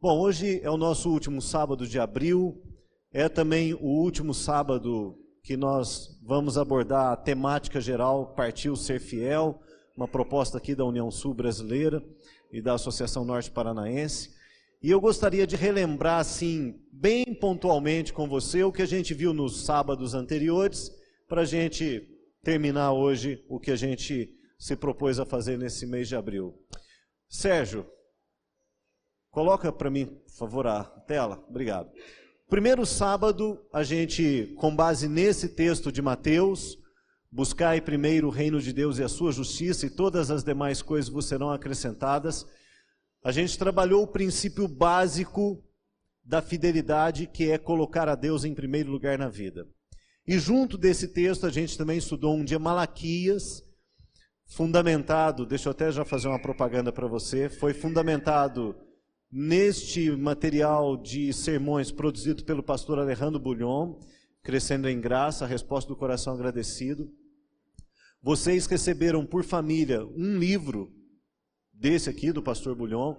Bom, hoje é o nosso último sábado de abril, é também o último sábado que nós vamos abordar a temática geral Partiu Ser Fiel, uma proposta aqui da União Sul Brasileira e da Associação Norte Paranaense. E eu gostaria de relembrar, assim, bem pontualmente com você o que a gente viu nos sábados anteriores, para a gente terminar hoje o que a gente se propôs a fazer nesse mês de abril. Sérgio, Coloca para mim, por favor, a tela. Obrigado. Primeiro sábado, a gente, com base nesse texto de Mateus, buscai primeiro o reino de Deus e a sua justiça, e todas as demais coisas vos serão acrescentadas. A gente trabalhou o princípio básico da fidelidade, que é colocar a Deus em primeiro lugar na vida. E junto desse texto, a gente também estudou um dia Malaquias, fundamentado, deixa eu até já fazer uma propaganda para você, foi fundamentado neste material de sermões produzido pelo pastor Alejandro Bulhon, Crescendo em Graça, a resposta do coração agradecido. Vocês receberam por família um livro desse aqui, do pastor Bulhon,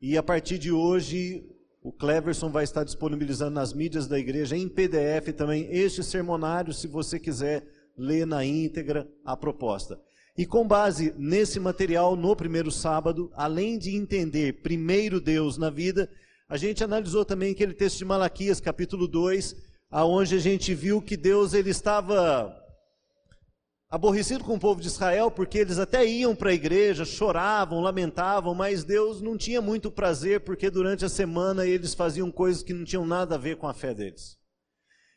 e a partir de hoje o Cleverson vai estar disponibilizando nas mídias da igreja em PDF também este sermonário, se você quiser ler na íntegra a proposta. E com base nesse material, no primeiro sábado, além de entender primeiro Deus na vida, a gente analisou também aquele texto de Malaquias, capítulo 2, aonde a gente viu que Deus ele estava aborrecido com o povo de Israel, porque eles até iam para a igreja, choravam, lamentavam, mas Deus não tinha muito prazer, porque durante a semana eles faziam coisas que não tinham nada a ver com a fé deles.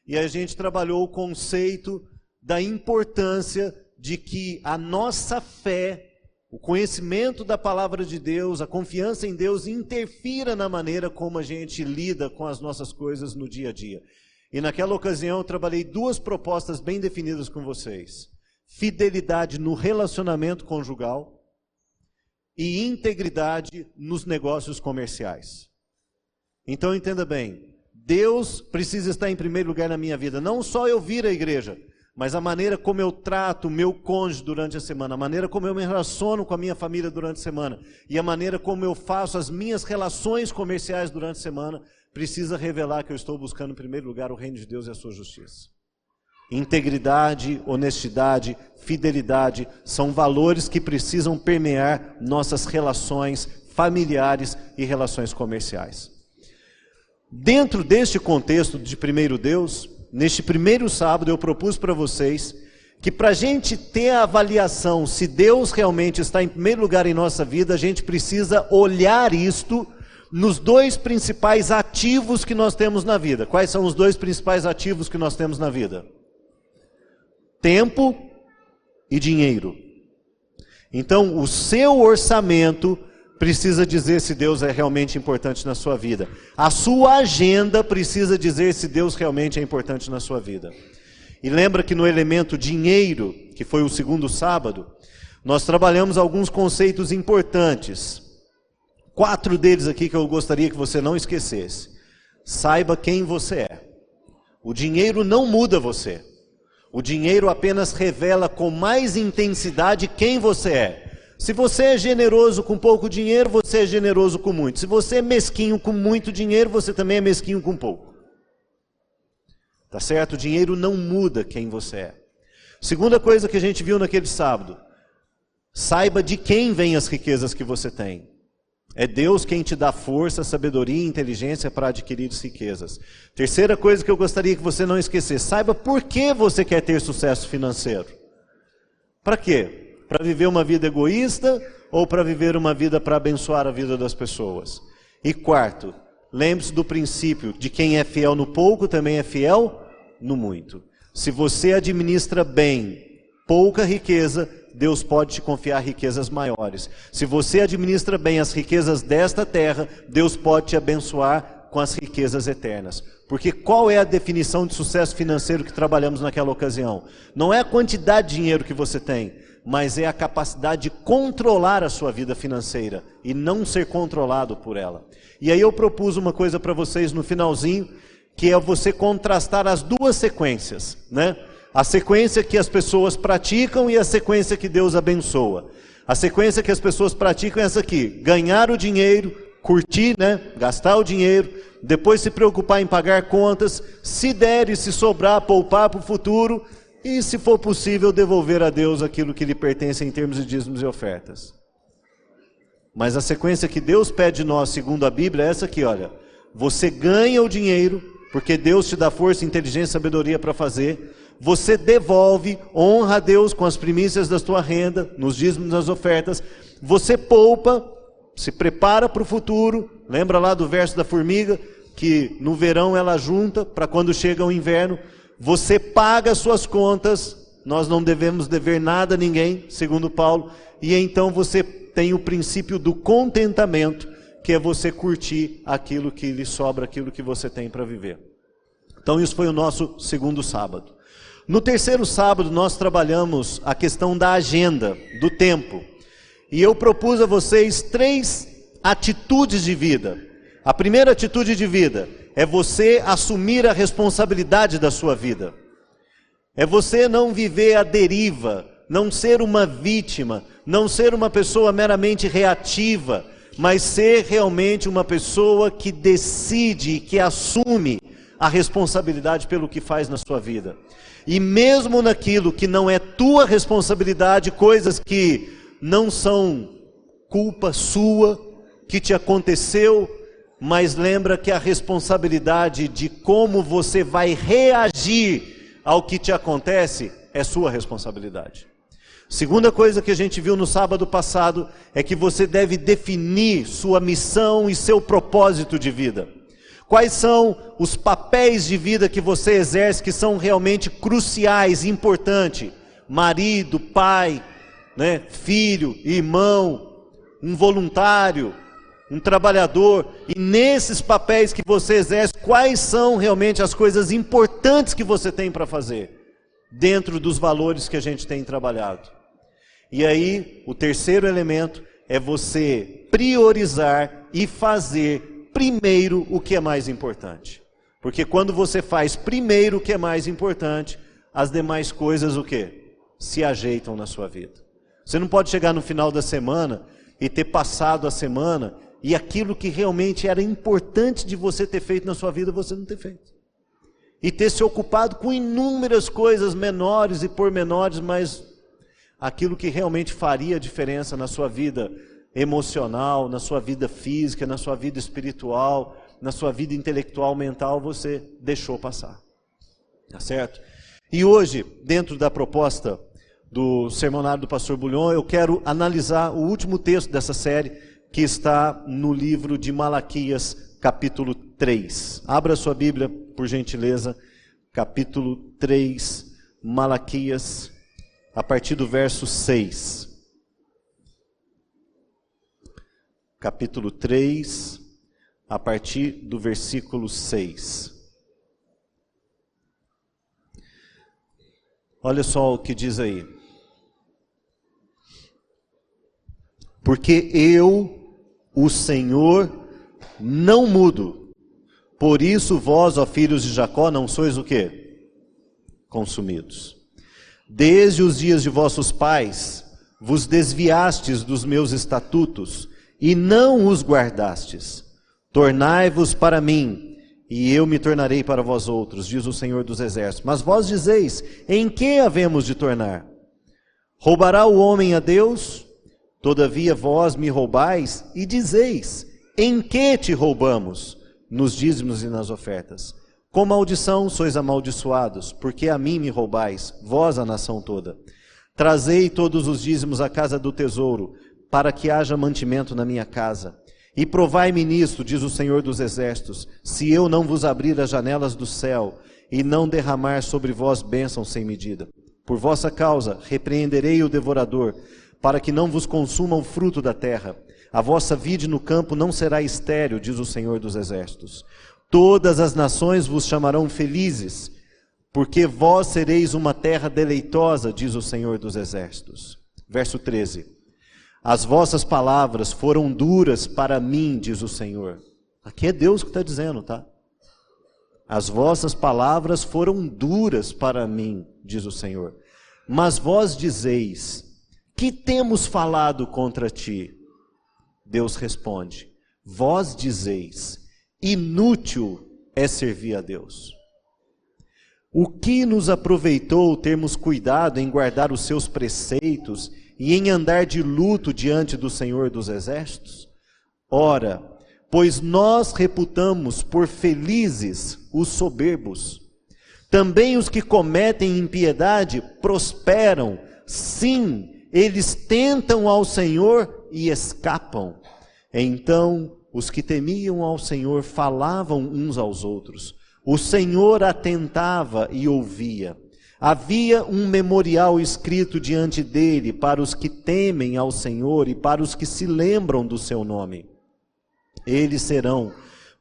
E a gente trabalhou o conceito da importância de que a nossa fé, o conhecimento da palavra de Deus, a confiança em Deus interfira na maneira como a gente lida com as nossas coisas no dia a dia. E naquela ocasião eu trabalhei duas propostas bem definidas com vocês: fidelidade no relacionamento conjugal e integridade nos negócios comerciais. Então entenda bem, Deus precisa estar em primeiro lugar na minha vida, não só eu vir à igreja, mas a maneira como eu trato o meu cônjuge durante a semana, a maneira como eu me relaciono com a minha família durante a semana e a maneira como eu faço as minhas relações comerciais durante a semana, precisa revelar que eu estou buscando em primeiro lugar o reino de Deus e a sua justiça. Integridade, honestidade, fidelidade são valores que precisam permear nossas relações familiares e relações comerciais. Dentro deste contexto de primeiro Deus, neste primeiro sábado, eu propus para vocês que para a gente ter a avaliação se Deus realmente está em primeiro lugar em nossa vida, a gente precisa olhar isto nos dois principais ativos que nós temos na vida. Quais são os dois principais ativos que nós temos na vida? Tempo e dinheiro. Então, o seu orçamento precisa dizer se Deus é realmente importante na sua vida. A sua agenda precisa dizer se Deus realmente é importante na sua vida. E lembra que no elemento dinheiro, que foi o segundo sábado, nós trabalhamos alguns conceitos importantes. Quatro deles aqui que eu gostaria que você não esquecesse. Saiba quem você é. O dinheiro não muda você. O dinheiro apenas revela com mais intensidade quem você é. Se você é generoso com pouco dinheiro, você é generoso com muito. Se você é mesquinho com muito dinheiro, você também é mesquinho com pouco. Tá certo? O dinheiro não muda quem você é. Segunda coisa que a gente viu naquele sábado: saiba de quem vêm as riquezas que você tem. É Deus quem te dá força, sabedoria e inteligência para adquirir as riquezas. Terceira coisa que eu gostaria que você não esquecesse: saiba por que você quer ter sucesso financeiro. Para quê? Para viver uma vida egoísta ou para viver uma vida para abençoar a vida das pessoas? E quarto, lembre-se do princípio de quem é fiel no pouco também é fiel no muito. Se você administra bem pouca riqueza, Deus pode te confiar riquezas maiores. Se você administra bem as riquezas desta terra, Deus pode te abençoar com as riquezas eternas. Porque qual é a definição de sucesso financeiro que trabalhamos naquela ocasião? Não é a quantidade de dinheiro que você tem, mas é a capacidade de controlar a sua vida financeira e não ser controlado por ela. E aí eu propus uma coisa para vocês no finalzinho, que é você contrastar as duas sequências, né? A sequência que as pessoas praticam e a sequência que Deus abençoa. A sequência que as pessoas praticam é essa aqui: ganhar o dinheiro, curtir, né? Gastar o dinheiro, depois se preocupar em pagar contas, se der e se sobrar, poupar para o futuro e, se for possível, devolver a Deus aquilo que lhe pertence em termos de dízimos e ofertas. Mas a sequência que Deus pede de nós, segundo a Bíblia, é essa aqui, olha. Você ganha o dinheiro, porque Deus te dá força, inteligência sabedoria para fazer. Você devolve, honra a Deus com as primícias da sua renda, nos dízimos das ofertas. Você poupa, se prepara para o futuro. Lembra lá do verso da formiga? Que no verão ela junta para quando chega o inverno. Você paga suas contas. Nós não devemos dever nada a ninguém, segundo Paulo. E então você tem o princípio do contentamento, que é você curtir aquilo que lhe sobra, aquilo que você tem para viver. Então, isso foi o nosso segundo sábado. No terceiro sábado, nós trabalhamos a questão da agenda, do tempo. E eu propus a vocês três atitudes de vida. A primeira atitude de vida é você assumir a responsabilidade da sua vida. É você não viver a deriva, não ser uma vítima, não ser uma pessoa meramente reativa, mas ser realmente uma pessoa que decide, que assume a responsabilidade pelo que faz na sua vida. E mesmo naquilo que não é tua responsabilidade, coisas que não são culpa sua, que te aconteceu, mas lembra que a responsabilidade de como você vai reagir ao que te acontece é sua responsabilidade. Segunda coisa que a gente viu no sábado passado é que você deve definir sua missão e seu propósito de vida. Quais são os papéis de vida que você exerce que são realmente cruciais, importantes? Marido, pai, né, filho, irmão, um voluntário, um trabalhador. E nesses papéis que você exerce, quais são realmente as coisas importantes que você tem para fazer? Dentro dos valores que a gente tem trabalhado. E aí, o terceiro elemento é você priorizar e fazer primeiro o que é mais importante. Porque quando você faz primeiro o que é mais importante, as demais coisas o que? Se ajeitam na sua vida. Você não pode chegar no final da semana e ter passado a semana e aquilo que realmente era importante de você ter feito na sua vida, você não ter feito. E ter se ocupado com inúmeras coisas menores e pormenores, mas aquilo que realmente faria diferença na sua vida emocional, na sua vida física, na sua vida espiritual, na sua vida intelectual, mental, você deixou passar. Tá certo? E hoje, dentro da proposta do sermonário do pastor Bulhon, eu quero analisar o último texto dessa série, que está no livro de Malaquias, capítulo 3. Abra sua Bíblia, por gentileza, capítulo 3, Malaquias a partir do verso 6. Capítulo 3, a partir do versículo 6. Olha só o que diz aí. Porque eu, o Senhor, não mudo. Por isso vós, ó filhos de Jacó, não sois o quê? Consumidos. Desde os dias de vossos pais vos desviastes dos meus estatutos e não os guardastes. Tornai-vos para mim, e eu me tornarei para vós outros, diz o Senhor dos Exércitos. Mas vós dizeis: em que havemos de tornar? Roubará o homem a Deus? Todavia vós me roubais e dizeis: em que te roubamos? Nos dízimos e nas ofertas. Com maldição sois amaldiçoados, porque a mim me roubais, vós a nação toda. Trazei todos os dízimos à casa do tesouro, para que haja mantimento na minha casa. E provai-me nisto, diz o Senhor dos Exércitos, se eu não vos abrir as janelas do céu e não derramar sobre vós bênçãos sem medida. Por vossa causa repreenderei o devorador, para que não vos consuma o fruto da terra. A vossa vide no campo não será estéril, diz o Senhor dos Exércitos. Todas as nações vos chamarão felizes, porque vós sereis uma terra deleitosa, diz o Senhor dos Exércitos. Verso 13: As vossas palavras foram duras para mim, diz o Senhor. Aqui é Deus que está dizendo, tá? As vossas palavras foram duras para mim, diz o Senhor. Mas vós dizeis: Que temos falado contra ti? Deus responde: vós dizeis: inútil é servir a Deus. O que nos aproveitou termos cuidado em guardar os seus preceitos e em andar de luto diante do Senhor dos Exércitos? Ora, pois nós reputamos por felizes os soberbos. Também os que cometem impiedade prosperam. Sim, eles tentam ao Senhor e escapam. Então os que temiam ao Senhor falavam uns aos outros. O Senhor atentava e ouvia. Havia um memorial escrito diante dele para os que temem ao Senhor e para os que se lembram do seu nome. Eles serão,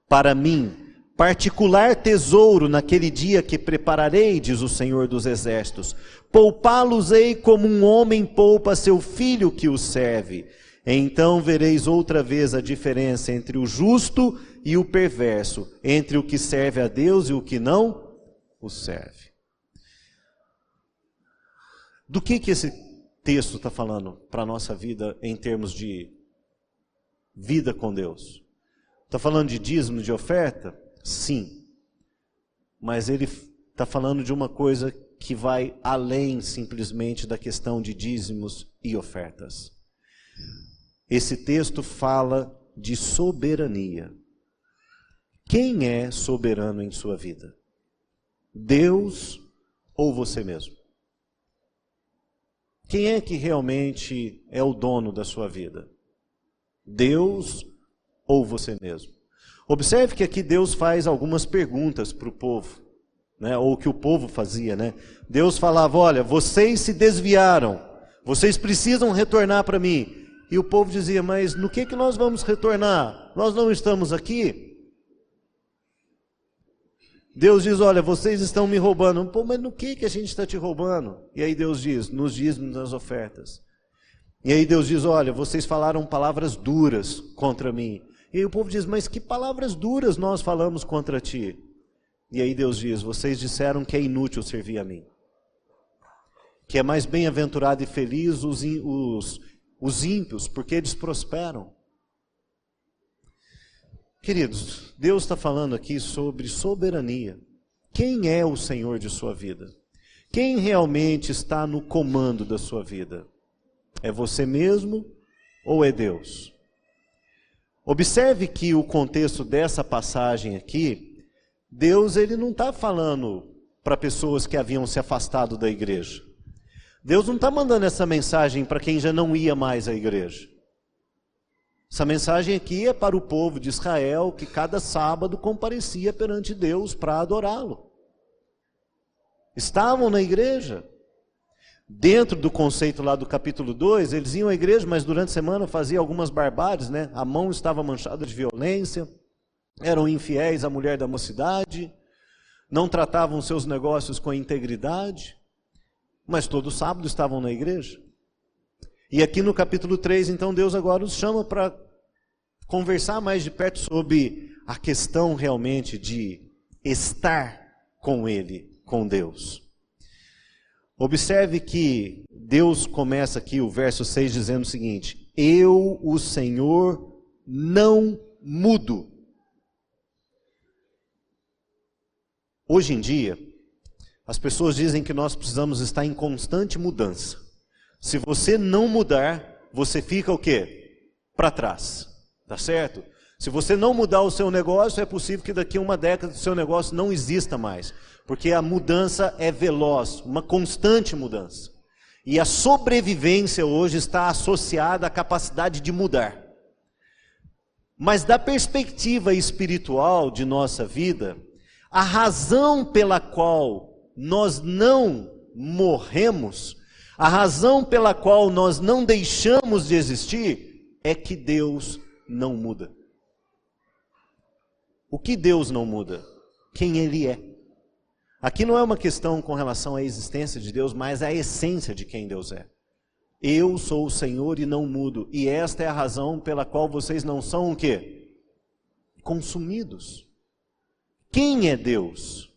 para mim, particular tesouro naquele dia que prepararei, diz o Senhor dos Exércitos. Poupá-los-ei como um homem poupa seu filho que o serve. Então vereis outra vez a diferença entre o justo e o perverso, entre o que serve a Deus e o que não o serve. Do que, que esse texto está falando para a nossa vida em termos de vida com Deus? Está falando de dízimo, de oferta? Sim. Mas ele está falando de uma coisa que vai além simplesmente da questão de dízimos e ofertas. Esse texto fala de soberania. Quem é soberano em sua vida? Deus ou você mesmo? Quem é que realmente é o dono da sua vida? Deus ou você mesmo? Observe que aqui Deus faz algumas perguntas para o povo, né? ou que o povo fazia. Né? Deus falava: Olha, vocês se desviaram, vocês precisam retornar para mim. E o povo dizia: Mas no que, que nós vamos retornar? Nós não estamos aqui. Deus diz: Olha, vocês estão me roubando. Pô, mas no que, que a gente está te roubando? E aí Deus diz: Nos dízimos, nas ofertas. E aí Deus diz: Olha, vocês falaram palavras duras contra mim. E aí o povo diz: Mas que palavras duras nós falamos contra ti? E aí Deus diz: Vocês disseram que é inútil servir a mim. Que é mais bem-aventurado e feliz os, os os ímpios, porque eles prosperam. Queridos, Deus está falando aqui sobre soberania. Quem é o Senhor de sua vida? Quem realmente está no comando da sua vida? É você mesmo ou é Deus? Observe que o contexto dessa passagem aqui, Deus ele não está falando para pessoas que haviam se afastado da igreja. Deus não está mandando essa mensagem para quem já não ia mais à igreja. Essa mensagem aqui é para o povo de Israel que cada sábado comparecia perante Deus para adorá-lo. Estavam na igreja. Dentro do conceito lá do capítulo 2, eles iam à igreja, mas durante a semana faziam algumas barbáries, né? A mão estava manchada de violência, eram infiéis à mulher da mocidade, não tratavam seus negócios com integridade. Mas todo sábado estavam na igreja. E aqui no capítulo 3, então, Deus agora os chama para conversar mais de perto sobre a questão realmente de estar com Ele, com Deus. Observe que Deus começa aqui o verso 6 dizendo o seguinte: Eu, o Senhor, não mudo. Hoje em dia, as pessoas dizem que nós precisamos estar em constante mudança. Se você não mudar, você fica o quê? Para trás. Tá certo? Se você não mudar o seu negócio, é possível que daqui a uma década o seu negócio não exista mais. Porque a mudança é veloz, uma constante mudança. E a sobrevivência hoje está associada à capacidade de mudar. Mas da perspectiva espiritual de nossa vida, a razão pela qual nós não morremos, a razão pela qual nós não deixamos de existir é que Deus não muda. O que Deus não muda? Quem Ele é. Aqui não é uma questão com relação à existência de Deus, mas à essência de quem Deus é. Eu sou o Senhor e não mudo, e esta é a razão pela qual vocês não são o quê? Consumidos. Quem é Deus?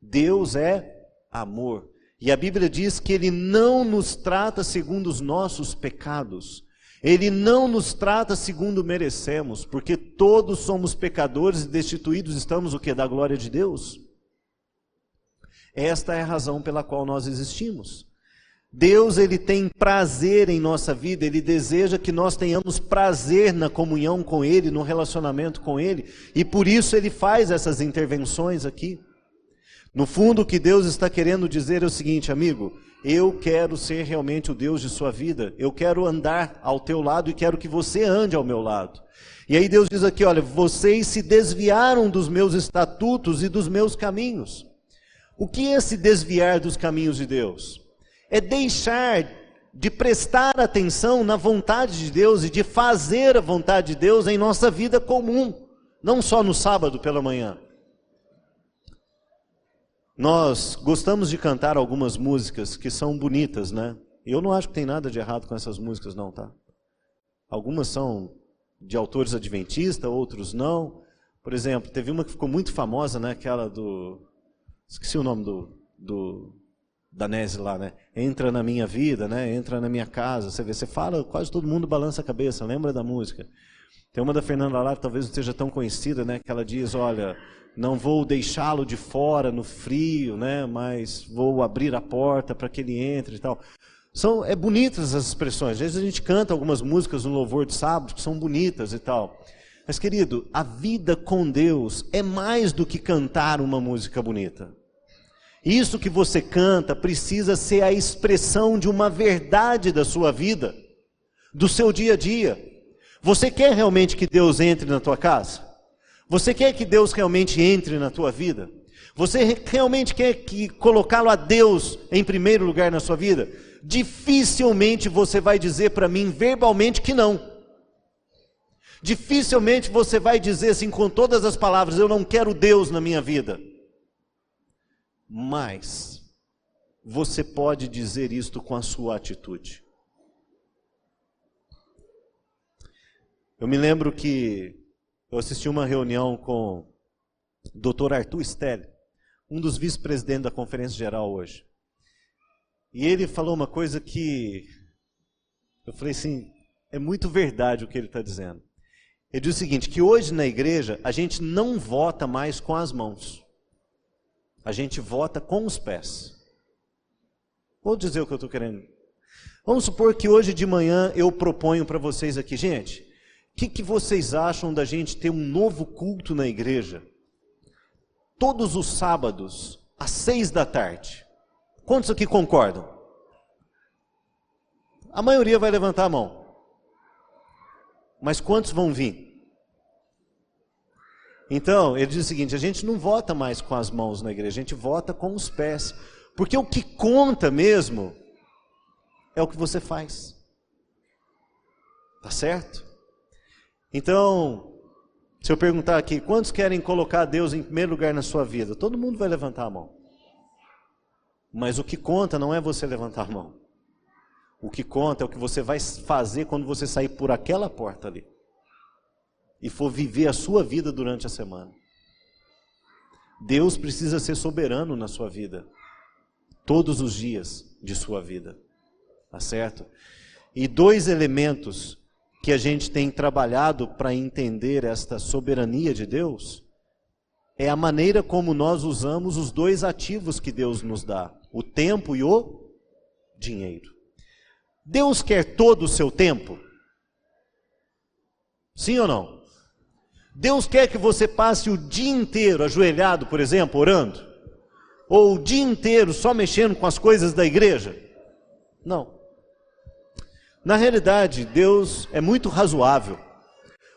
Deus é amor. E a Bíblia diz que Ele não nos trata segundo os nossos pecados. Ele não nos trata segundo merecemos, porque todos somos pecadores e destituídos estamos o que da glória de Deus. Esta é a razão pela qual nós existimos. Deus ele tem prazer em nossa vida, ele deseja que nós tenhamos prazer na comunhão com ele, no relacionamento com ele, e por isso ele faz essas intervenções aqui. No fundo, o que Deus está querendo dizer é o seguinte, amigo: eu quero ser realmente o Deus de sua vida, eu quero andar ao teu lado e quero que você ande ao meu lado. E aí Deus diz aqui: olha, vocês se desviaram dos meus estatutos e dos meus caminhos. O que é se desviar dos caminhos de Deus? é deixar de prestar atenção na vontade de Deus e de fazer a vontade de Deus em nossa vida comum, não só no sábado pela manhã. Nós gostamos de cantar algumas músicas que são bonitas, né? Eu não acho que tem nada de errado com essas músicas, não, tá? Algumas são de autores adventistas, outros não. Por exemplo, teve uma que ficou muito famosa, né? Aquela do. Esqueci o nome do, do Danese lá, né? Entra na minha vida, né? Entra na minha casa. Você vê, você fala, quase todo mundo balança a cabeça, lembra da música. Tem uma da Fernanda Lara, talvez não seja tão conhecida, né? Que ela diz, olha, não vou deixá-lo de fora no frio, né? Mas vou abrir a porta para que ele entre e tal. São é bonitas as expressões. Às vezes a gente canta algumas músicas no louvor de sábado que são bonitas e tal. Mas querido, a vida com Deus é mais do que cantar uma música bonita. Isso que você canta precisa ser a expressão de uma verdade da sua vida, do seu dia a dia. Você quer realmente que Deus entre na tua casa? Você quer que Deus realmente entre na tua vida? Você realmente quer que colocá-lo a Deus em primeiro lugar na sua vida? Dificilmente você vai dizer para mim verbalmente que não. Dificilmente você vai dizer assim com todas as palavras: eu não quero Deus na minha vida. Mas você pode dizer isto com a sua atitude. Eu me lembro que eu assisti uma reunião com o Dr. Arthur Stelli, um dos vice-presidentes da Conferência Geral hoje. E ele falou uma coisa que eu falei assim, é muito verdade o que ele está dizendo. Ele diz o seguinte, que hoje na igreja a gente não vota mais com as mãos. A gente vota com os pés. Vou dizer o que eu estou querendo. Vamos supor que hoje de manhã eu proponho para vocês aqui, gente, que, que vocês acham da gente ter um novo culto na igreja? Todos os sábados, às seis da tarde. Quantos aqui concordam? A maioria vai levantar a mão. Mas quantos vão vir? Então, ele diz o seguinte: a gente não vota mais com as mãos na igreja, a gente vota com os pés. Porque o que conta mesmo é o que você faz. Tá certo? Então, se eu perguntar aqui, quantos querem colocar Deus em primeiro lugar na sua vida? Todo mundo vai levantar a mão. Mas o que conta não é você levantar a mão. O que conta é o que você vai fazer quando você sair por aquela porta ali e for viver a sua vida durante a semana. Deus precisa ser soberano na sua vida, todos os dias de sua vida, tá certo? E dois elementos que a gente tem trabalhado para entender esta soberania de Deus é a maneira como nós usamos os dois ativos que Deus nos dá, o tempo e o dinheiro. Deus quer todo o seu tempo? Sim ou não? Deus quer que você passe o dia inteiro ajoelhado, por exemplo, orando? Ou o dia inteiro só mexendo com as coisas da igreja? Não. Na realidade, Deus é muito razoável.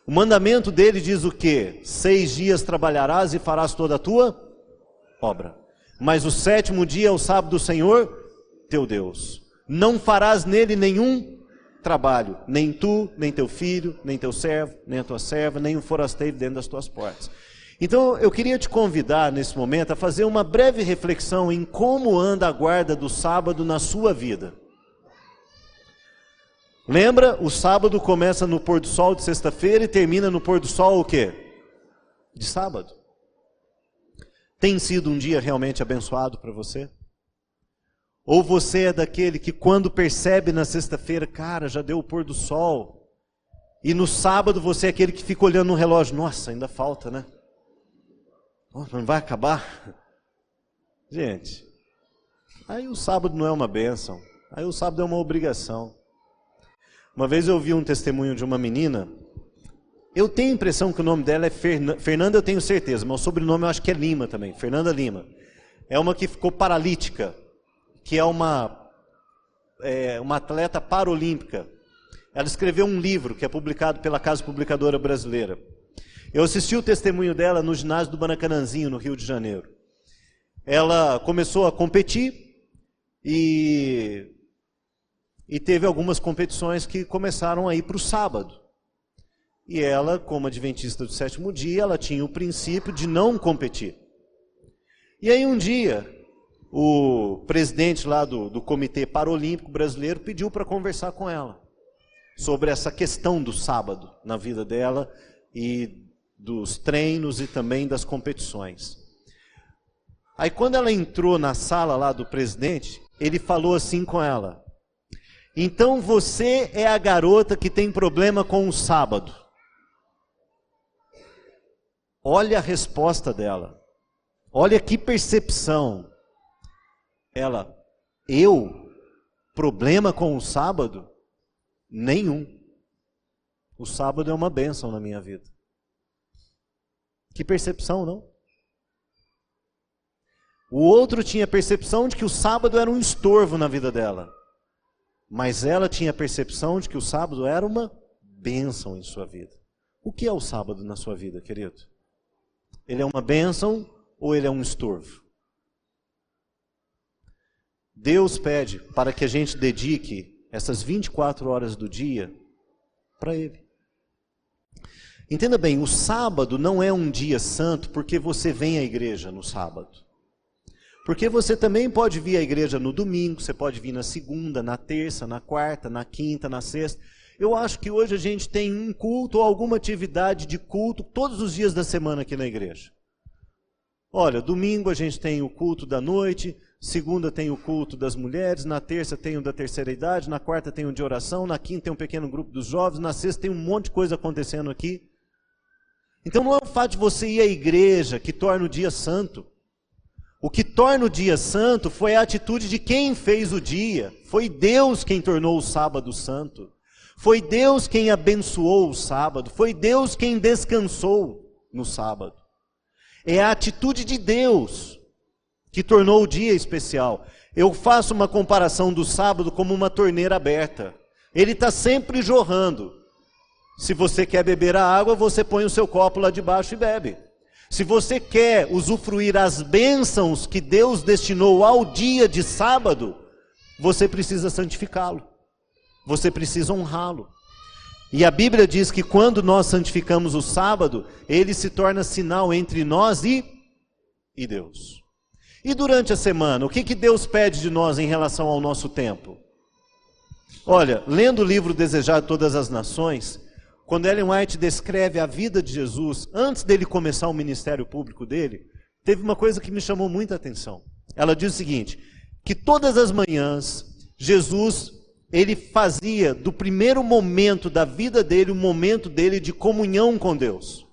O mandamento dele diz o quê? Seis dias trabalharás e farás toda a tua obra. Mas o sétimo dia é o sábado do Senhor, teu Deus. Não farás nele nenhum trabalho, nem tu, nem teu filho, nem teu servo, nem a tua serva, nem o forasteiro dentro das tuas portas. Então, eu queria te convidar nesse momento a fazer uma breve reflexão em como anda a guarda do sábado na sua vida. Lembra, o sábado começa no pôr do sol de sexta-feira e termina no pôr do sol o quê? De sábado. Tem sido um dia realmente abençoado para você? Ou você é daquele que, quando percebe na sexta-feira, cara, já deu o pôr do sol, e no sábado você é aquele que fica olhando no relógio, nossa, ainda falta, né? não vai acabar? Gente, aí o sábado não é uma bênção, aí o sábado é uma obrigação. Uma vez eu vi um testemunho de uma menina, eu tenho a impressão que o nome dela é Fernanda, eu tenho certeza, mas o sobrenome eu acho que é Lima também, Fernanda Lima. É uma que ficou paralítica que é uma, é, uma atleta paralímpica. Ela escreveu um livro que é publicado pela Casa Publicadora Brasileira. Eu assisti o testemunho dela no ginásio do Maracanãzinho, no Rio de Janeiro. Ela começou a competir e, e teve algumas competições que começaram a ir para o sábado. E ela, como adventista do sétimo dia, ela tinha o princípio de não competir. E aí um dia, o presidente lá do, do Comitê Paralímpico Brasileiro pediu para conversar com ela sobre essa questão do sábado na vida dela e dos treinos e também das competições. Aí quando ela entrou na sala lá do presidente, ele falou assim com ela: "Então você é a garota que tem problema com o sábado?" Olha a resposta dela. Olha que percepção. Ela, eu? Problema com o sábado? Nenhum. O sábado é uma bênção na minha vida. Que percepção, não? O outro tinha percepção de que o sábado era um estorvo na vida dela. Mas ela tinha percepção de que o sábado era uma bênção em sua vida. O que é o sábado na sua vida, querido? Ele é uma bênção ou ele é um estorvo? Deus pede para que a gente dedique essas 24 horas do dia para Ele. Entenda bem, o sábado não é um dia santo porque você vem à igreja no sábado. Porque você também pode vir à igreja no domingo, você pode vir na segunda, na terça, na quarta, na quinta, na sexta. Eu acho que hoje a gente tem um culto ou alguma atividade de culto todos os dias da semana aqui na igreja. Olha, domingo a gente tem o culto da noite, segunda tem o culto das mulheres, na terça tem o da terceira idade, na quarta tem o de oração, na quinta tem um pequeno grupo dos jovens, na sexta tem um monte de coisa acontecendo aqui. Então não é o fato de você ir à igreja que torna o dia santo. O que torna o dia santo foi a atitude de quem fez o dia. Foi Deus quem tornou o sábado santo. Foi Deus quem abençoou o sábado. Foi Deus quem descansou no sábado. É a atitude de Deus que tornou o dia especial. Eu faço uma comparação do sábado como uma torneira aberta. Ele está sempre jorrando. Se você quer beber a água, você põe o seu copo lá debaixo e bebe. Se você quer usufruir as bênçãos que Deus destinou ao dia de sábado, você precisa santificá-lo. Você precisa honrá-lo. E a Bíblia diz que quando nós santificamos o sábado, ele se torna sinal entre nós e, e Deus. E durante a semana, o que, que Deus pede de nós em relação ao nosso tempo? Olha, lendo o livro Desejado de Todas as Nações, quando Ellen White descreve a vida de Jesus, antes dele começar o ministério público dele, teve uma coisa que me chamou muita atenção. Ela diz o seguinte: que todas as manhãs, Jesus, ele fazia do primeiro momento da vida dele, o momento dele de comunhão com Deus.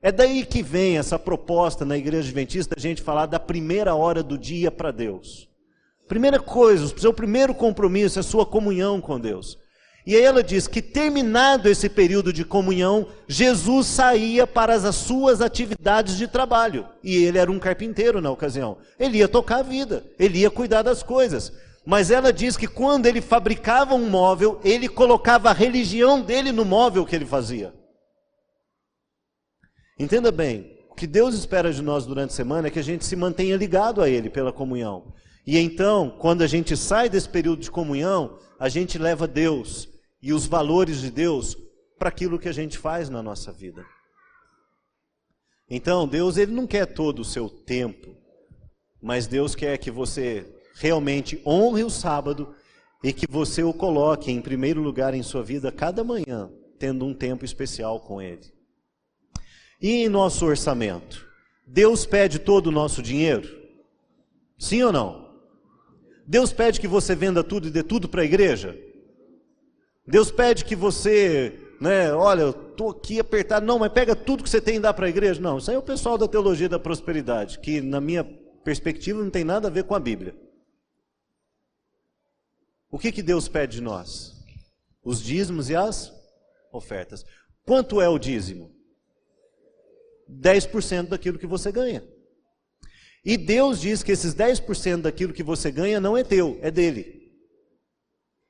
É daí que vem essa proposta na igreja adventista, a gente falar da primeira hora do dia para Deus. Primeira coisa, o seu primeiro compromisso é a sua comunhão com Deus. E aí ela diz que terminado esse período de comunhão, Jesus saía para as suas atividades de trabalho. E ele era um carpinteiro na ocasião. Ele ia tocar a vida, ele ia cuidar das coisas. Mas ela diz que quando ele fabricava um móvel, ele colocava a religião dele no móvel que ele fazia. Entenda bem, o que Deus espera de nós durante a semana é que a gente se mantenha ligado a Ele pela comunhão. E então, quando a gente sai desse período de comunhão, a gente leva Deus e os valores de Deus para aquilo que a gente faz na nossa vida. Então, Deus ele não quer todo o seu tempo, mas Deus quer que você realmente honre o sábado e que você o coloque em primeiro lugar em sua vida cada manhã, tendo um tempo especial com Ele. E em nosso orçamento? Deus pede todo o nosso dinheiro? Sim ou não? Deus pede que você venda tudo e dê tudo para a igreja? Deus pede que você, né, olha, eu estou aqui apertado, não, mas pega tudo que você tem e dá para a igreja? Não, isso aí é o pessoal da teologia da prosperidade, que na minha perspectiva não tem nada a ver com a Bíblia. O que, que Deus pede de nós? Os dízimos e as ofertas. Quanto é o dízimo? 10% daquilo que você ganha. E Deus diz que esses 10% daquilo que você ganha não é teu, é dele.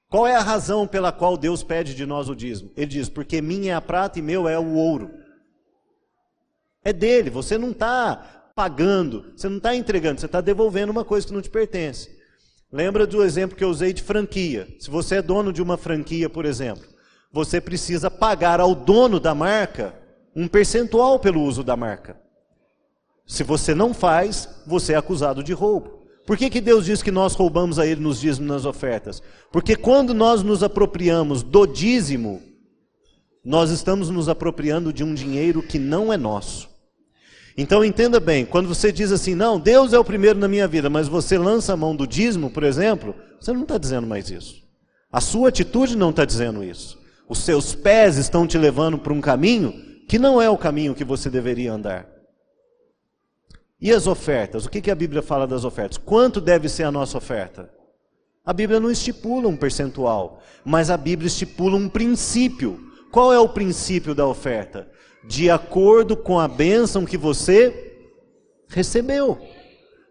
Qual é a razão pela qual Deus pede de nós o dízimo? Ele diz: porque minha é a prata e meu é o ouro. É dele, você não está pagando, você não está entregando, você está devolvendo uma coisa que não te pertence. Lembra do exemplo que eu usei de franquia? Se você é dono de uma franquia, por exemplo, você precisa pagar ao dono da marca um percentual pelo uso da marca. Se você não faz, você é acusado de roubo. Por que, que Deus diz que nós roubamos a Ele nos dízimos nas ofertas? Porque quando nós nos apropriamos do dízimo, nós estamos nos apropriando de um dinheiro que não é nosso. Então entenda bem, quando você diz assim, não, Deus é o primeiro na minha vida, mas você lança a mão do dízimo, por exemplo, você não está dizendo mais isso. A sua atitude não está dizendo isso. Os seus pés estão te levando para um caminho que não é o caminho que você deveria andar. E as ofertas? O que, a Bíblia fala das ofertas? Quanto deve ser a nossa oferta? A Bíblia não estipula um percentual, mas a Bíblia estipula um princípio. Qual é o princípio da oferta? De acordo com a bênção que você recebeu.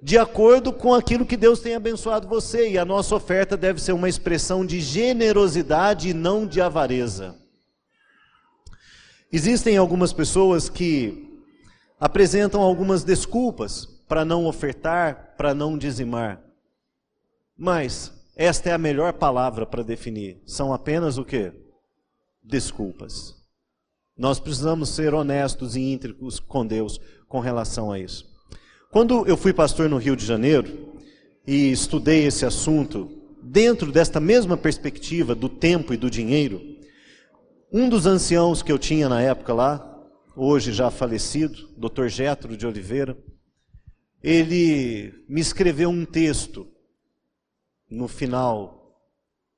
De acordo com aquilo que Deus tem abençoado você. E a nossa oferta deve ser uma expressão de generosidade e não de avareza. Existem algumas pessoas que apresentam algumas desculpas para não ofertar, para não dizimar. Mas esta é a melhor palavra para definir. São apenas o que? Desculpas. Nós precisamos ser honestos e íntegros com Deus com relação a isso. Quando eu fui pastor no Rio de Janeiro e estudei esse assunto dentro desta mesma perspectiva do tempo e do dinheiro, um dos anciãos que eu tinha na época lá, hoje já falecido, Dr. Getro de Oliveira, ele me escreveu um texto no final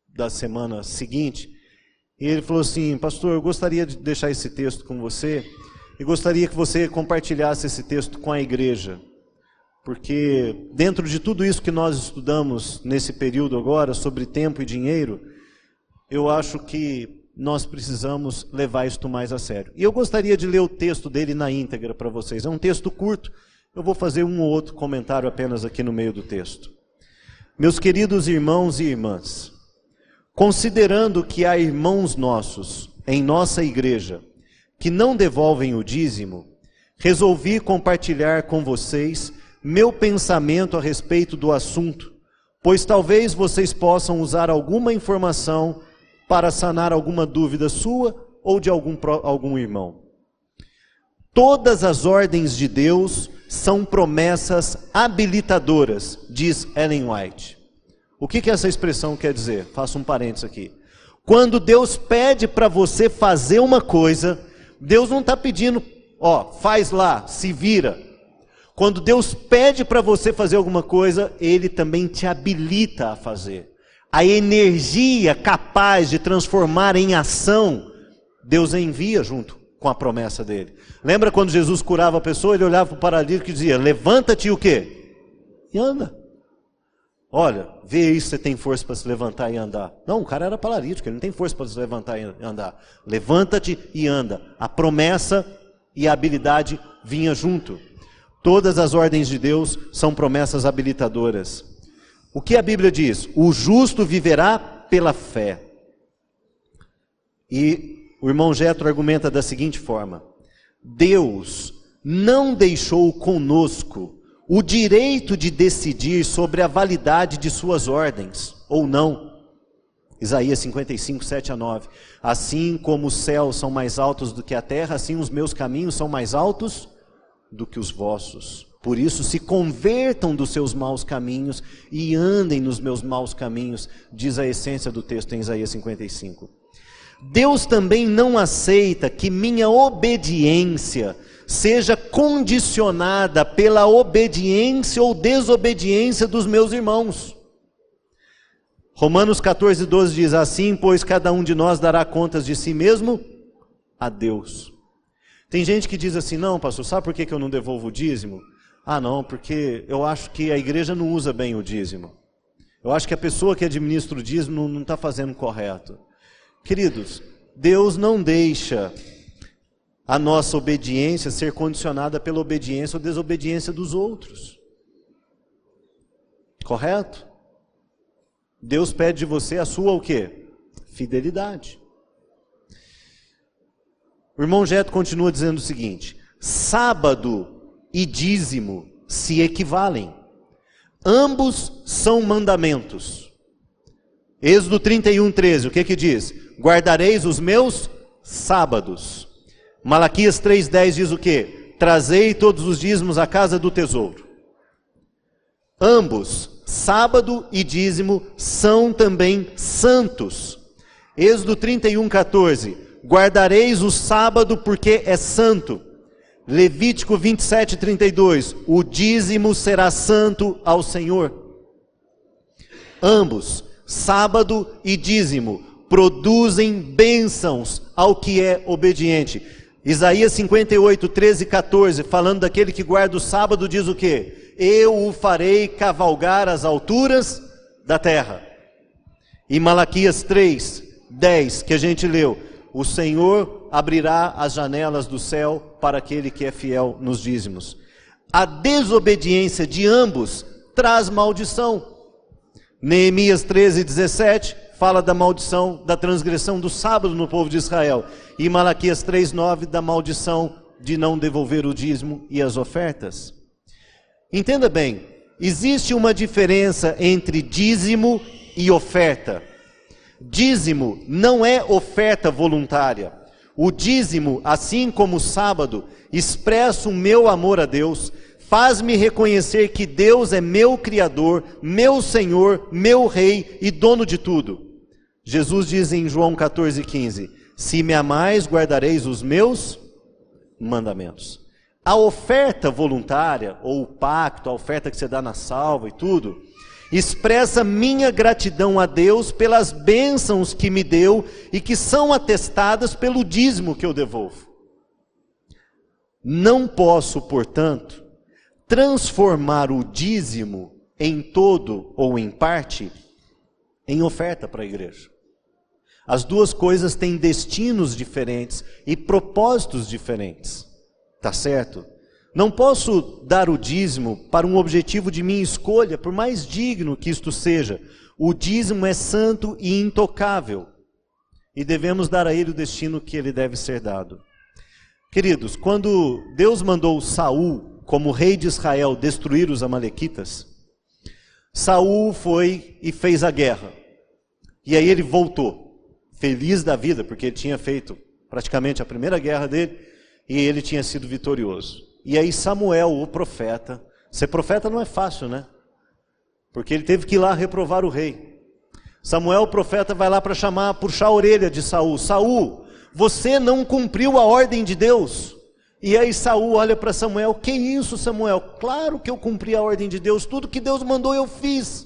da semana seguinte, e ele falou assim: Pastor, eu gostaria de deixar esse texto com você e gostaria que você compartilhasse esse texto com a igreja, porque dentro de tudo isso que nós estudamos nesse período agora sobre tempo e dinheiro, eu acho que nós precisamos levar isto mais a sério. E eu gostaria de ler o texto dele na íntegra para vocês. É um texto curto, eu vou fazer um ou outro comentário apenas aqui no meio do texto. Meus queridos irmãos e irmãs, considerando que há irmãos nossos em nossa igreja que não devolvem o dízimo, resolvi compartilhar com vocês meu pensamento a respeito do assunto, pois talvez vocês possam usar alguma informação para sanar alguma dúvida sua ou de algum, algum irmão. Todas as ordens de Deus são promessas habilitadoras, diz Ellen White. O que, que essa expressão quer dizer? Faço um parênteses aqui. Quando Deus pede para você fazer uma coisa, Deus não está pedindo, ó, faz lá, se vira. Quando Deus pede para você fazer alguma coisa, Ele também te habilita a fazer a energia capaz de transformar em ação, Deus envia junto com a promessa dele. Lembra quando Jesus curava a pessoa, ele olhava para o paralítico e dizia: Levanta-te o quê? E anda. Olha, vê se você tem força para se levantar e andar. Não, o cara era paralítico, ele não tem força para se levantar e andar. Levanta-te e anda. A promessa e a habilidade vinha junto. Todas as ordens de Deus são promessas habilitadoras. O que a Bíblia diz? O justo viverá pela fé. E o irmão Jetro argumenta da seguinte forma: Deus não deixou conosco o direito de decidir sobre a validade de suas ordens, ou não. Isaías 55, 7 a 9. Assim como os céus são mais altos do que a terra, assim os meus caminhos são mais altos do que os vossos. Por isso, se convertam dos seus maus caminhos e andem nos meus maus caminhos, diz a essência do texto em Isaías 55. Deus também não aceita que minha obediência seja condicionada pela obediência ou desobediência dos meus irmãos. Romanos 14, 12 diz: Assim, pois, cada um de nós dará contas de si mesmo a Deus. Tem gente que diz assim: Não, pastor, sabe por que eu não devolvo o dízimo? Ah, não, porque eu acho que a igreja não usa bem o dízimo. Eu acho que a pessoa que administra o dízimo não está fazendo correto. Queridos, Deus não deixa a nossa obediência ser condicionada pela obediência ou desobediência dos outros. Correto? Deus pede de você a sua o quê? Fidelidade. O irmão Jeto continua dizendo o seguinte: sábado e dízimo se equivalem. Ambos são mandamentos. Êxodo 31, 13, o que que diz? Guardareis os meus sábados. Malaquias 3,10 diz o que? Trazei todos os dízimos à casa do tesouro. Ambos, sábado e dízimo, são também santos. Êxodo 31, 14. Guardareis o sábado porque é santo. Levítico 27, 32. O dízimo será santo ao Senhor. Ambos, sábado e dízimo, produzem bênçãos ao que é obediente. Isaías 58, 13 e 14, falando daquele que guarda o sábado, diz o que? Eu o farei cavalgar as alturas da terra. E Malaquias 3, 10, que a gente leu, o Senhor abrirá as janelas do céu para aquele que é fiel nos dízimos. A desobediência de ambos traz maldição. Neemias 13, 17 fala da maldição da transgressão do sábado no povo de Israel. E Malaquias 3, 9 da maldição de não devolver o dízimo e as ofertas. Entenda bem, existe uma diferença entre dízimo e oferta. Dízimo não é oferta voluntária. O dízimo, assim como o sábado, expressa o meu amor a Deus, faz-me reconhecer que Deus é meu Criador, meu Senhor, meu Rei e dono de tudo. Jesus diz em João 14,15: Se me amais, guardareis os meus mandamentos. A oferta voluntária, ou o pacto, a oferta que você dá na salva e tudo, expressa minha gratidão a Deus pelas bênçãos que me deu e que são atestadas pelo dízimo que eu devolvo. Não posso, portanto, transformar o dízimo em todo ou em parte em oferta para a igreja. As duas coisas têm destinos diferentes e propósitos diferentes. Tá certo? Não posso dar o dízimo para um objetivo de minha escolha, por mais digno que isto seja. O dízimo é santo e intocável. E devemos dar a ele o destino que ele deve ser dado. Queridos, quando Deus mandou Saul, como rei de Israel, destruir os amalequitas, Saul foi e fez a guerra. E aí ele voltou, feliz da vida, porque ele tinha feito praticamente a primeira guerra dele e ele tinha sido vitorioso. E aí Samuel, o profeta, ser profeta não é fácil, né? Porque ele teve que ir lá reprovar o rei. Samuel, o profeta, vai lá para chamar, puxar a orelha de Saul. Saul, você não cumpriu a ordem de Deus. E aí Saul olha para Samuel, que isso, Samuel? Claro que eu cumpri a ordem de Deus, tudo que Deus mandou eu fiz.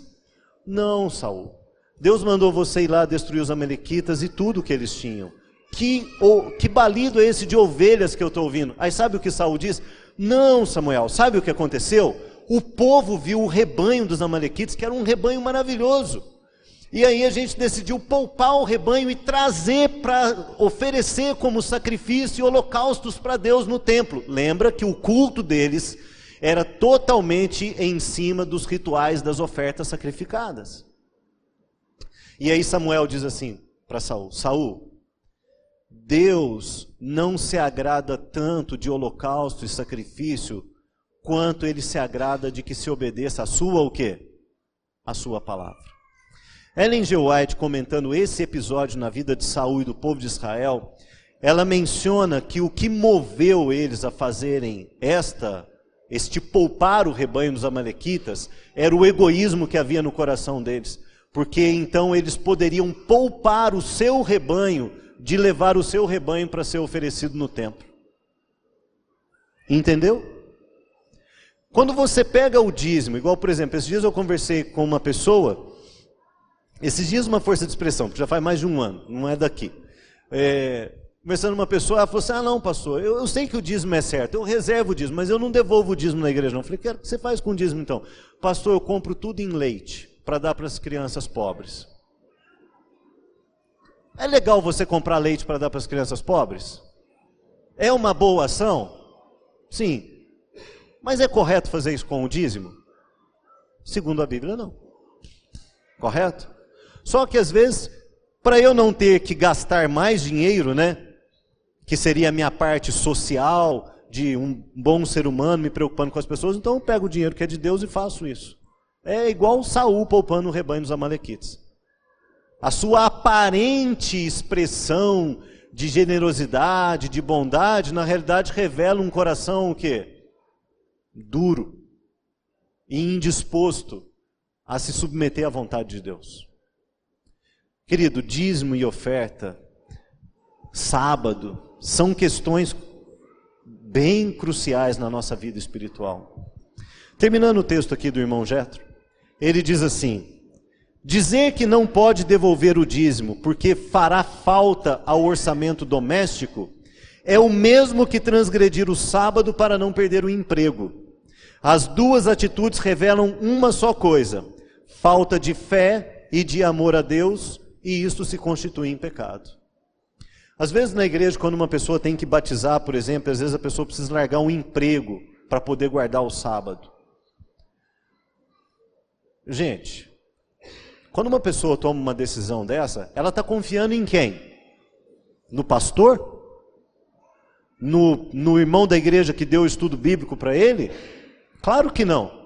Não, Saul. Deus mandou você ir lá destruir os amalequitas e tudo que eles tinham. Que, oh, que balido é esse de ovelhas que eu estou ouvindo? Aí sabe o que Saul diz? Não, Samuel, sabe o que aconteceu? O povo viu o rebanho dos Amalequites, que era um rebanho maravilhoso. E aí a gente decidiu poupar o rebanho e trazer para oferecer como sacrifício holocaustos para Deus no templo. Lembra que o culto deles era totalmente em cima dos rituais das ofertas sacrificadas. E aí Samuel diz assim para Saul: Saul, Deus não se agrada tanto de holocausto e sacrifício, quanto ele se agrada de que se obedeça a sua o quê? A sua palavra. Ellen G. White, comentando esse episódio na vida de Saul e do povo de Israel, ela menciona que o que moveu eles a fazerem esta, este poupar o rebanho dos amalequitas, era o egoísmo que havia no coração deles, porque então eles poderiam poupar o seu rebanho de levar o seu rebanho para ser oferecido no templo. Entendeu? Quando você pega o dízimo, igual por exemplo, esses dias eu conversei com uma pessoa Esses dias uma força de expressão, que já faz mais de um ano, não é daqui. É, conversando com uma pessoa, ela falou assim: Ah, não, pastor, eu, eu, sei que o dízimo é certo, eu reservo o dízimo, mas eu não devolvo o dízimo na igreja, não. Eu falei: O que você faz com o dízimo então? Pastor, eu compro tudo em leite para dar para as crianças pobres. É legal você comprar leite para dar para as crianças pobres? É uma boa ação? Sim. Mas é correto fazer isso com o dízimo? Segundo a Bíblia, não. Correto? Só que às vezes, para eu não ter que gastar mais dinheiro, né? Que seria a minha parte social, de um bom ser humano me preocupando com as pessoas, então eu pego o dinheiro que é de Deus e faço isso. É igual Saul poupando o rebanho dos amalequites. A sua aparente expressão de generosidade, de bondade, na realidade revela um coração o quê? Duro e indisposto a se submeter à vontade de Deus. Querido, dízimo e oferta, sábado, são questões bem cruciais na nossa vida espiritual. Terminando o texto aqui do irmão Jetro, ele diz assim: Dizer que não pode devolver o dízimo porque fará falta ao orçamento doméstico é o mesmo que transgredir o sábado para não perder o emprego. As duas atitudes revelam uma só coisa: falta de fé e de amor a Deus, e isso se constitui em pecado. Às vezes na igreja, quando uma pessoa tem que batizar, por exemplo, às vezes a pessoa precisa largar um emprego para poder guardar o sábado. Gente, quando uma pessoa toma uma decisão dessa, ela está confiando em quem? No pastor? No, no irmão da igreja que deu o estudo bíblico para ele? Claro que não.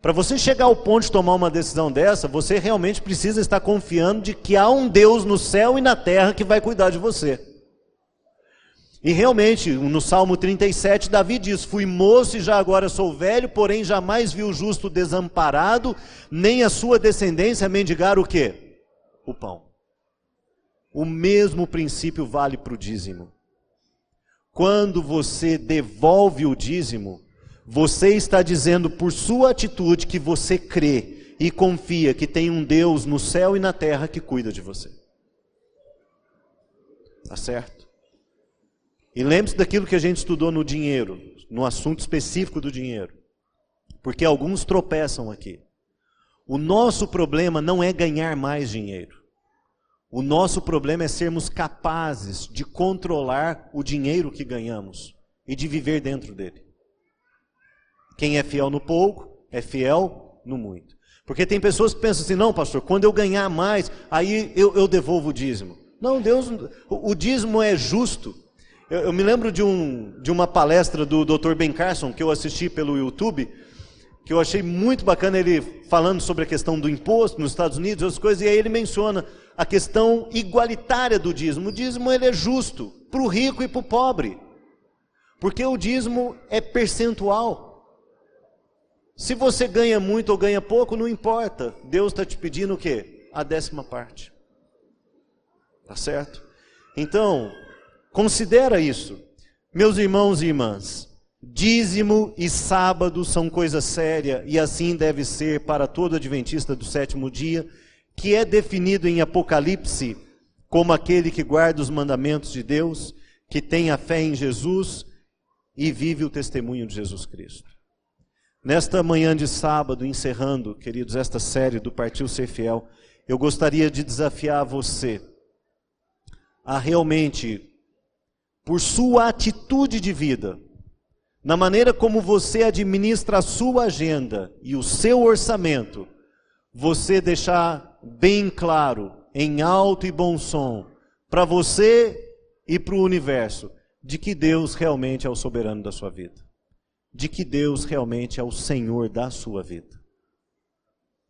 Para você chegar ao ponto de tomar uma decisão dessa, você realmente precisa estar confiando de que há um Deus no céu e na terra que vai cuidar de você. E realmente, no Salmo 37, Davi diz: Fui moço e já agora sou velho, porém jamais vi o justo desamparado, nem a sua descendência mendigar o quê? O pão. O mesmo princípio vale para o dízimo. Quando você devolve o dízimo, você está dizendo por sua atitude que você crê e confia que tem um Deus no céu e na terra que cuida de você. Tá certo? E lembre-se daquilo que a gente estudou no dinheiro, no assunto específico do dinheiro. Porque alguns tropeçam aqui. O nosso problema não é ganhar mais dinheiro. O nosso problema é sermos capazes de controlar o dinheiro que ganhamos e de viver dentro dele. Quem é fiel no pouco é fiel no muito. Porque tem pessoas que pensam assim: não, pastor, quando eu ganhar mais, aí eu, eu devolvo o dízimo. Não, Deus, o, o dízimo é justo. Eu, eu, me lembro de, um, de uma palestra do Dr. Ben Carson que eu assisti pelo YouTube, que eu achei muito bacana ele falando sobre a questão do imposto nos Estados Unidos, as coisas, e aí ele menciona a questão igualitária do dízimo. O dízimo ele é justo para o rico e para o pobre, porque o dízimo é percentual. Se você ganha muito ou ganha pouco, não importa. Deus está te pedindo o quê? A décima parte. Tá certo? Então, Considera isso. Meus irmãos e irmãs, dízimo e sábado são coisa séria e assim deve ser para todo adventista do sétimo dia, que é definido em Apocalipse como aquele que guarda os mandamentos de Deus, que tem a fé em Jesus e vive o testemunho de Jesus Cristo. Nesta manhã de sábado, encerrando, queridos, esta série do Partiu Ser Fiel, eu gostaria de desafiar você a realmente por sua atitude de vida, na maneira como você administra a sua agenda e o seu orçamento, você deixar bem claro, em alto e bom som, para você e para o universo, de que Deus realmente é o soberano da sua vida, de que Deus realmente é o Senhor da sua vida.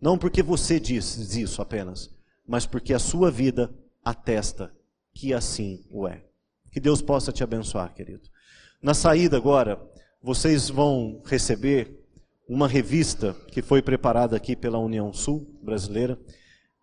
Não porque você diz isso apenas, mas porque a sua vida atesta que assim o é. Que Deus possa te abençoar, querido. Na saída agora, vocês vão receber uma revista que foi preparada aqui pela União Sul Brasileira.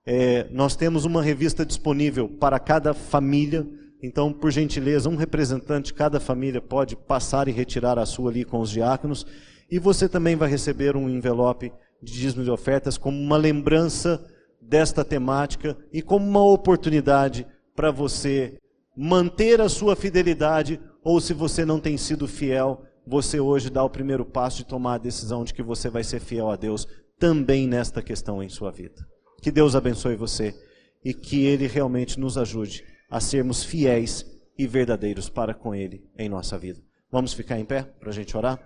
É, nós temos uma revista disponível para cada família. Então, por gentileza, um representante de cada família pode passar e retirar a sua ali com os diáconos. E você também vai receber um envelope de dízimo de ofertas como uma lembrança desta temática e como uma oportunidade para você manter a sua fidelidade ou se você não tem sido fiel, você hoje dá o primeiro passo de tomar a decisão de que você vai ser fiel a Deus também nesta questão em sua vida. Que Deus abençoe você e que Ele realmente nos ajude a sermos fiéis e verdadeiros para com Ele em nossa vida. Vamos ficar em pé para a gente orar?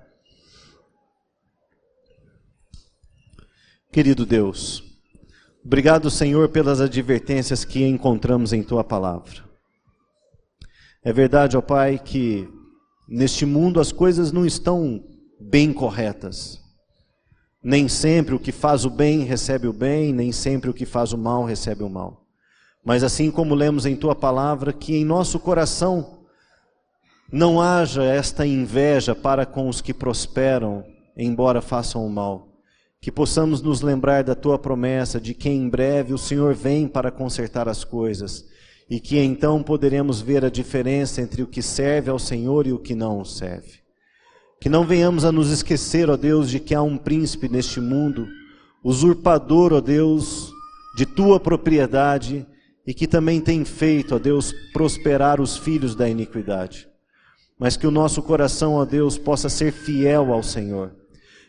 Querido Deus, obrigado, Senhor, pelas advertências que encontramos em Tua palavra. É verdade, ó Pai, que neste mundo as coisas não estão bem corretas. Nem sempre o que faz o bem recebe o bem, nem sempre o que faz o mal recebe o mal. Mas assim como lemos em tua palavra, que em nosso coração não haja esta inveja para com os que prosperam, embora façam o mal. Que possamos nos lembrar da tua promessa de que em breve o Senhor vem para consertar as coisas e que então poderemos ver a diferença entre o que serve ao Senhor e o que não serve. Que não venhamos a nos esquecer, ó Deus, de que há um príncipe neste mundo, usurpador, ó Deus, de tua propriedade e que também tem feito, ó Deus, prosperar os filhos da iniquidade. Mas que o nosso coração, ó Deus, possa ser fiel ao Senhor,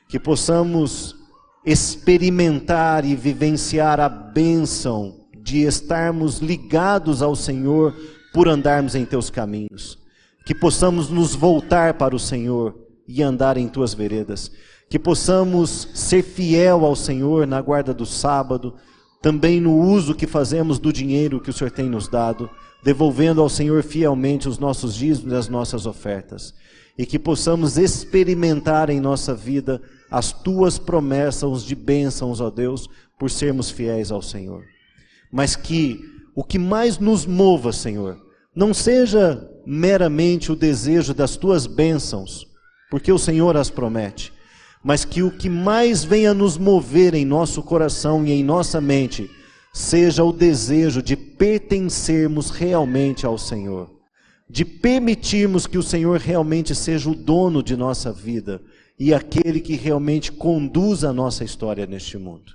que possamos experimentar e vivenciar a bênção de estarmos ligados ao Senhor por andarmos em teus caminhos, que possamos nos voltar para o Senhor e andar em tuas veredas, que possamos ser fiel ao Senhor na guarda do sábado, também no uso que fazemos do dinheiro que o Senhor tem nos dado, devolvendo ao Senhor fielmente os nossos dízimos e as nossas ofertas, e que possamos experimentar em nossa vida as tuas promessas de bênçãos, ó Deus, por sermos fiéis ao Senhor. Mas que o que mais nos mova, Senhor, não seja meramente o desejo das tuas bênçãos, porque o Senhor as promete, mas que o que mais venha nos mover em nosso coração e em nossa mente seja o desejo de pertencermos realmente ao Senhor, de permitirmos que o Senhor realmente seja o dono de nossa vida e aquele que realmente conduz a nossa história neste mundo.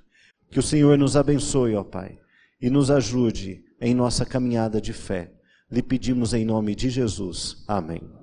Que o Senhor nos abençoe, ó Pai, e nos ajude em nossa caminhada de fé. Lhe pedimos em nome de Jesus. Amém.